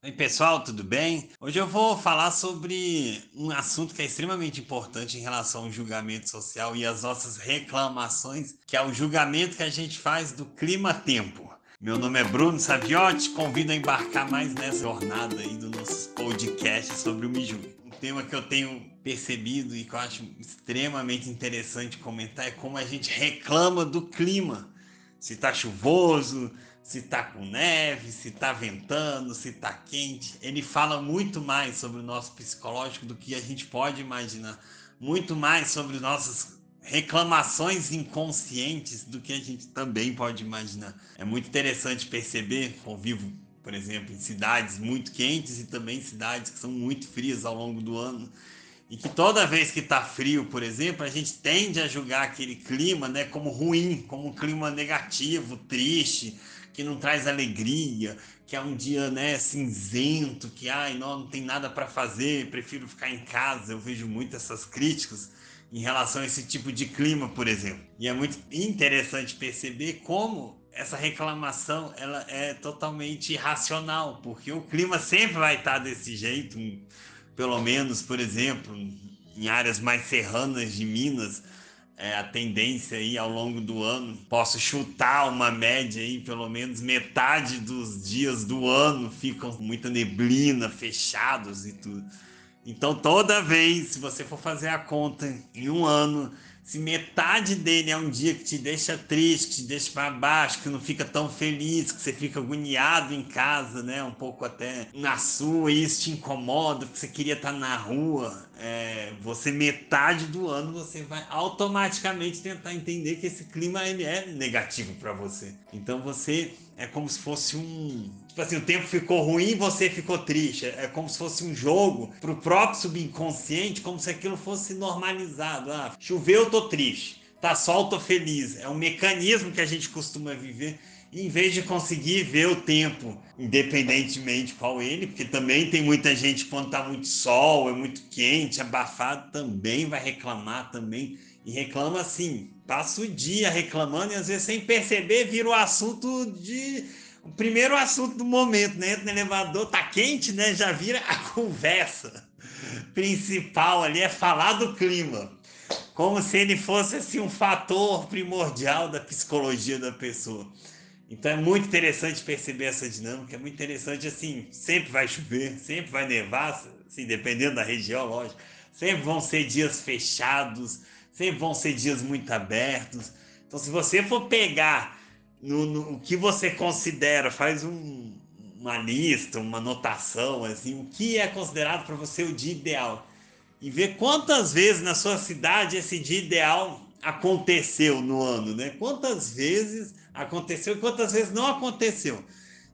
Oi, pessoal, tudo bem? Hoje eu vou falar sobre um assunto que é extremamente importante em relação ao julgamento social e as nossas reclamações, que é o julgamento que a gente faz do clima-tempo. Meu nome é Bruno Saviotti, convido a embarcar mais nessa jornada aí do nosso podcast sobre o Miju. Um tema que eu tenho percebido e que eu acho extremamente interessante comentar é como a gente reclama do clima. Se tá chuvoso, se tá com neve, se tá ventando, se tá quente. Ele fala muito mais sobre o nosso psicológico do que a gente pode imaginar. Muito mais sobre nossas reclamações inconscientes do que a gente também pode imaginar. É muito interessante perceber, convivo, por exemplo, em cidades muito quentes e também cidades que são muito frias ao longo do ano. E que toda vez que está frio, por exemplo, a gente tende a julgar aquele clima né, como ruim, como um clima negativo, triste, que não traz alegria, que é um dia né, cinzento, que ai, não, não tem nada para fazer, prefiro ficar em casa. Eu vejo muito essas críticas em relação a esse tipo de clima, por exemplo. E é muito interessante perceber como essa reclamação ela é totalmente irracional, porque o clima sempre vai estar desse jeito, pelo menos, por exemplo, em áreas mais serranas de Minas, é, a tendência aí ao longo do ano. Posso chutar uma média aí, pelo menos metade dos dias do ano ficam muita neblina, fechados e tudo. Então toda vez, se você for fazer a conta em um ano, se metade dele é um dia que te deixa triste, que te deixa para baixo, que não fica tão feliz, que você fica agoniado em casa, né? Um pouco até na sua, e isso te incomoda, que você queria estar tá na rua. É, você, metade do ano, você vai automaticamente tentar entender que esse clima ele é negativo para você. Então você é como se fosse um. Tipo assim, o tempo ficou ruim você ficou triste. É como se fosse um jogo pro próprio subconsciente, como se aquilo fosse normalizado. Ah, choveu, tô triste. Tá sol, tô feliz. É um mecanismo que a gente costuma viver em vez de conseguir ver o tempo, independentemente qual ele, porque também tem muita gente quando tá muito sol, é muito quente, abafado, também vai reclamar também e reclama assim, passa o dia reclamando e às vezes sem perceber vira o assunto de o primeiro assunto do momento, né? Entra no elevador, tá quente, né? Já vira a conversa principal ali é falar do clima. Como se ele fosse assim um fator primordial da psicologia da pessoa. Então é muito interessante perceber essa dinâmica, é muito interessante assim, sempre vai chover, sempre vai nevar, assim, dependendo da região, lógico. Sempre vão ser dias fechados, sempre vão ser dias muito abertos. Então, se você for pegar no, no o que você considera, faz um, uma lista, uma anotação, assim, o que é considerado para você o dia ideal. E ver quantas vezes na sua cidade esse dia ideal aconteceu no ano, né? Quantas vezes aconteceu e quantas vezes não aconteceu.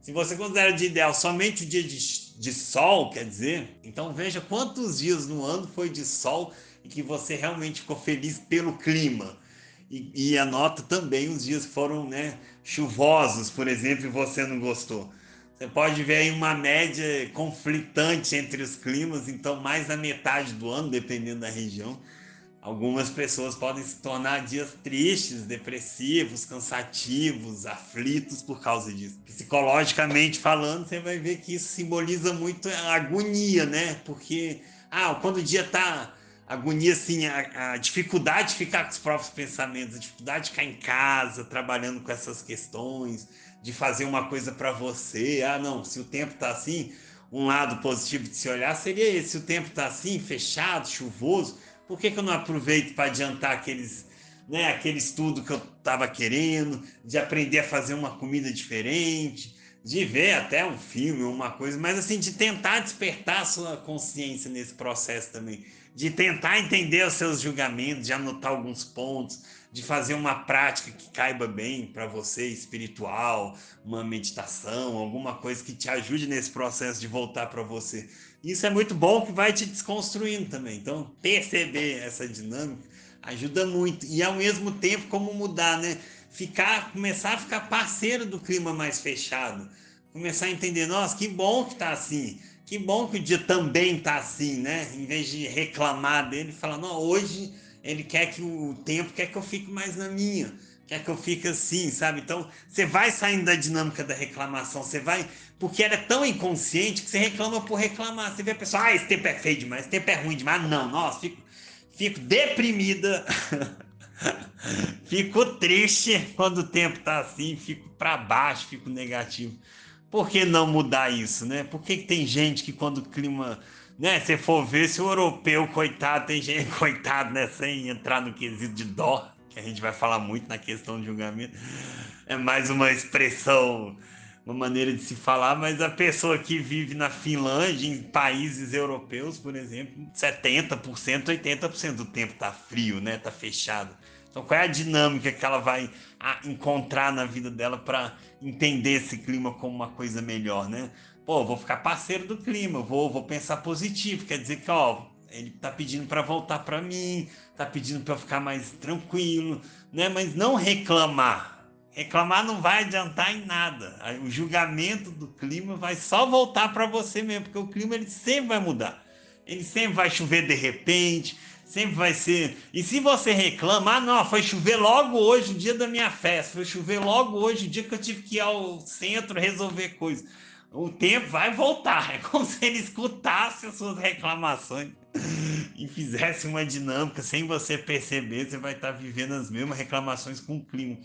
Se você considera o dia ideal somente o dia de, de sol, quer dizer, então veja quantos dias no ano foi de sol e que você realmente ficou feliz pelo clima. E, e anota também os dias que foram né, chuvosos, por exemplo, e você não gostou. Você pode ver aí uma média conflitante entre os climas, então mais da metade do ano, dependendo da região. Algumas pessoas podem se tornar dias tristes, depressivos, cansativos, aflitos por causa disso. Psicologicamente falando, você vai ver que isso simboliza muito a agonia, né? Porque ah, quando o dia tá agonia, assim, a, a, dificuldade de ficar com os próprios pensamentos, a dificuldade de ficar em casa trabalhando com essas questões, de fazer uma coisa para você. Ah, não, se o tempo tá assim, um lado positivo de se olhar seria esse. Se o tempo tá assim, fechado, chuvoso, por que, que eu não aproveito para adiantar aqueles, né, aquele estudo que eu estava querendo, de aprender a fazer uma comida diferente? De ver até um filme, uma coisa, mas assim, de tentar despertar a sua consciência nesse processo também de tentar entender os seus julgamentos, de anotar alguns pontos, de fazer uma prática que caiba bem para você, espiritual, uma meditação, alguma coisa que te ajude nesse processo de voltar para você. Isso é muito bom que vai te desconstruindo também. Então, perceber essa dinâmica ajuda muito e ao mesmo tempo como mudar, né? Ficar, começar a ficar parceiro do clima mais fechado, começar a entender, nossa, que bom que tá assim que bom que o dia também tá assim, né? Em vez de reclamar dele, falar, não, hoje ele quer que o tempo quer que eu fique mais na minha, quer que eu fique assim, sabe? Então, você vai saindo da dinâmica da reclamação, você vai porque ela é tão inconsciente que você reclama por reclamar. Você vê a pessoa, ah, esse tempo é feio demais, esse tempo é ruim demais. Não, nossa, fico, fico deprimida. fico triste quando o tempo tá assim, fico para baixo, fico negativo. Por que não mudar isso, né? Por que, que tem gente que quando o clima né? Se for ver, se o europeu, coitado, tem gente, coitado, né? Sem entrar no quesito de dó, que a gente vai falar muito na questão de julgamento, é mais uma expressão, uma maneira de se falar, mas a pessoa que vive na Finlândia, em países europeus, por exemplo, 70%, 80% do tempo tá frio, né? Tá fechado. Então, qual é a dinâmica que ela vai encontrar na vida dela para entender esse clima como uma coisa melhor, né? Pô, vou ficar parceiro do clima, vou, vou pensar positivo, quer dizer que, ó, ele tá pedindo para voltar para mim, tá pedindo para eu ficar mais tranquilo, né? Mas não reclamar. Reclamar não vai adiantar em nada. O julgamento do clima vai só voltar para você mesmo, porque o clima ele sempre vai mudar. Ele sempre vai chover de repente, sempre vai ser. E se você reclama, ah, não, foi chover logo hoje, o dia da minha festa, foi chover logo hoje, o dia que eu tive que ir ao centro resolver coisas o tempo vai voltar. É como se ele escutasse as suas reclamações e fizesse uma dinâmica sem você perceber. Você vai estar vivendo as mesmas reclamações com o clima.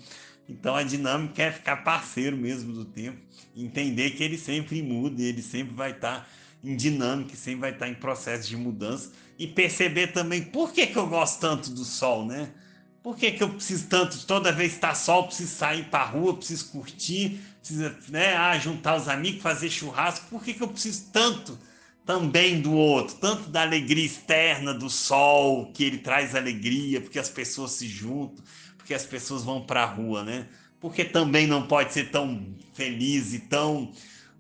Então a dinâmica é ficar parceiro mesmo do tempo, entender que ele sempre muda, e ele sempre vai estar em dinâmica, sempre vai estar em processo de mudança e perceber também por que, que eu gosto tanto do sol, né? Por que, que eu preciso tanto, toda vez que está sol, preciso sair para a rua, preciso curtir, preciso né, ah, juntar os amigos, fazer churrasco? Por que, que eu preciso tanto também do outro? Tanto da alegria externa do sol, que ele traz alegria, porque as pessoas se juntam, porque as pessoas vão para a rua, né? Porque também não pode ser tão feliz e tão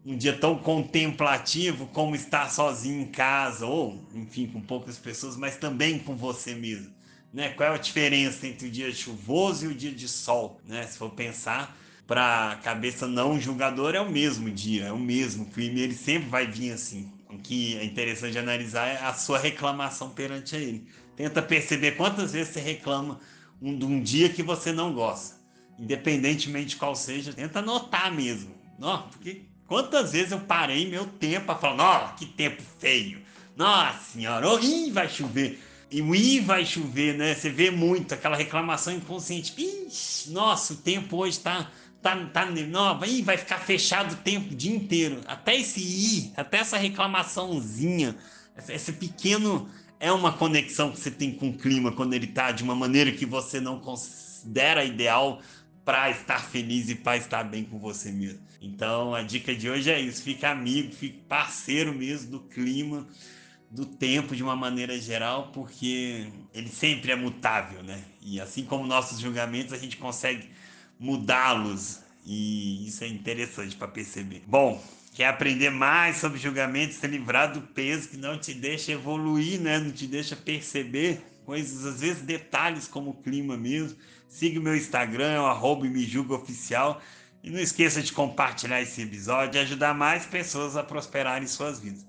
um dia tão contemplativo como estar sozinho em casa, ou enfim, com poucas pessoas, mas também com você mesmo. Né? Qual é a diferença entre o dia chuvoso e o dia de sol? Né? Se for pensar, para a cabeça não julgadora é o mesmo dia, é o mesmo clima, ele sempre vai vir assim. O que é interessante analisar é a sua reclamação perante ele. Tenta perceber quantas vezes você reclama um, de um dia que você não gosta. Independentemente de qual seja, tenta anotar mesmo. Não, porque quantas vezes eu parei meu tempo para falar, nossa, que tempo feio. Nossa senhora, oh, ih, vai chover. E o I vai chover, né? Você vê muito aquela reclamação inconsciente. Ixi, nossa, o tempo hoje tá. Tá, tá nova, Ih, vai ficar fechado o tempo o dia inteiro. Até esse I, até essa reclamaçãozinha, esse pequeno é uma conexão que você tem com o clima quando ele tá de uma maneira que você não considera ideal para estar feliz e para estar bem com você mesmo. Então a dica de hoje é isso: fica amigo, fique parceiro mesmo do clima do tempo de uma maneira geral, porque ele sempre é mutável, né? E assim como nossos julgamentos, a gente consegue mudá-los. E isso é interessante para perceber. Bom, quer aprender mais sobre julgamentos, se livrar do peso que não te deixa evoluir, né? Não te deixa perceber coisas, às vezes detalhes como o clima mesmo. Siga o meu Instagram, é o arroba oficial. E não esqueça de compartilhar esse episódio e ajudar mais pessoas a prosperarem em suas vidas.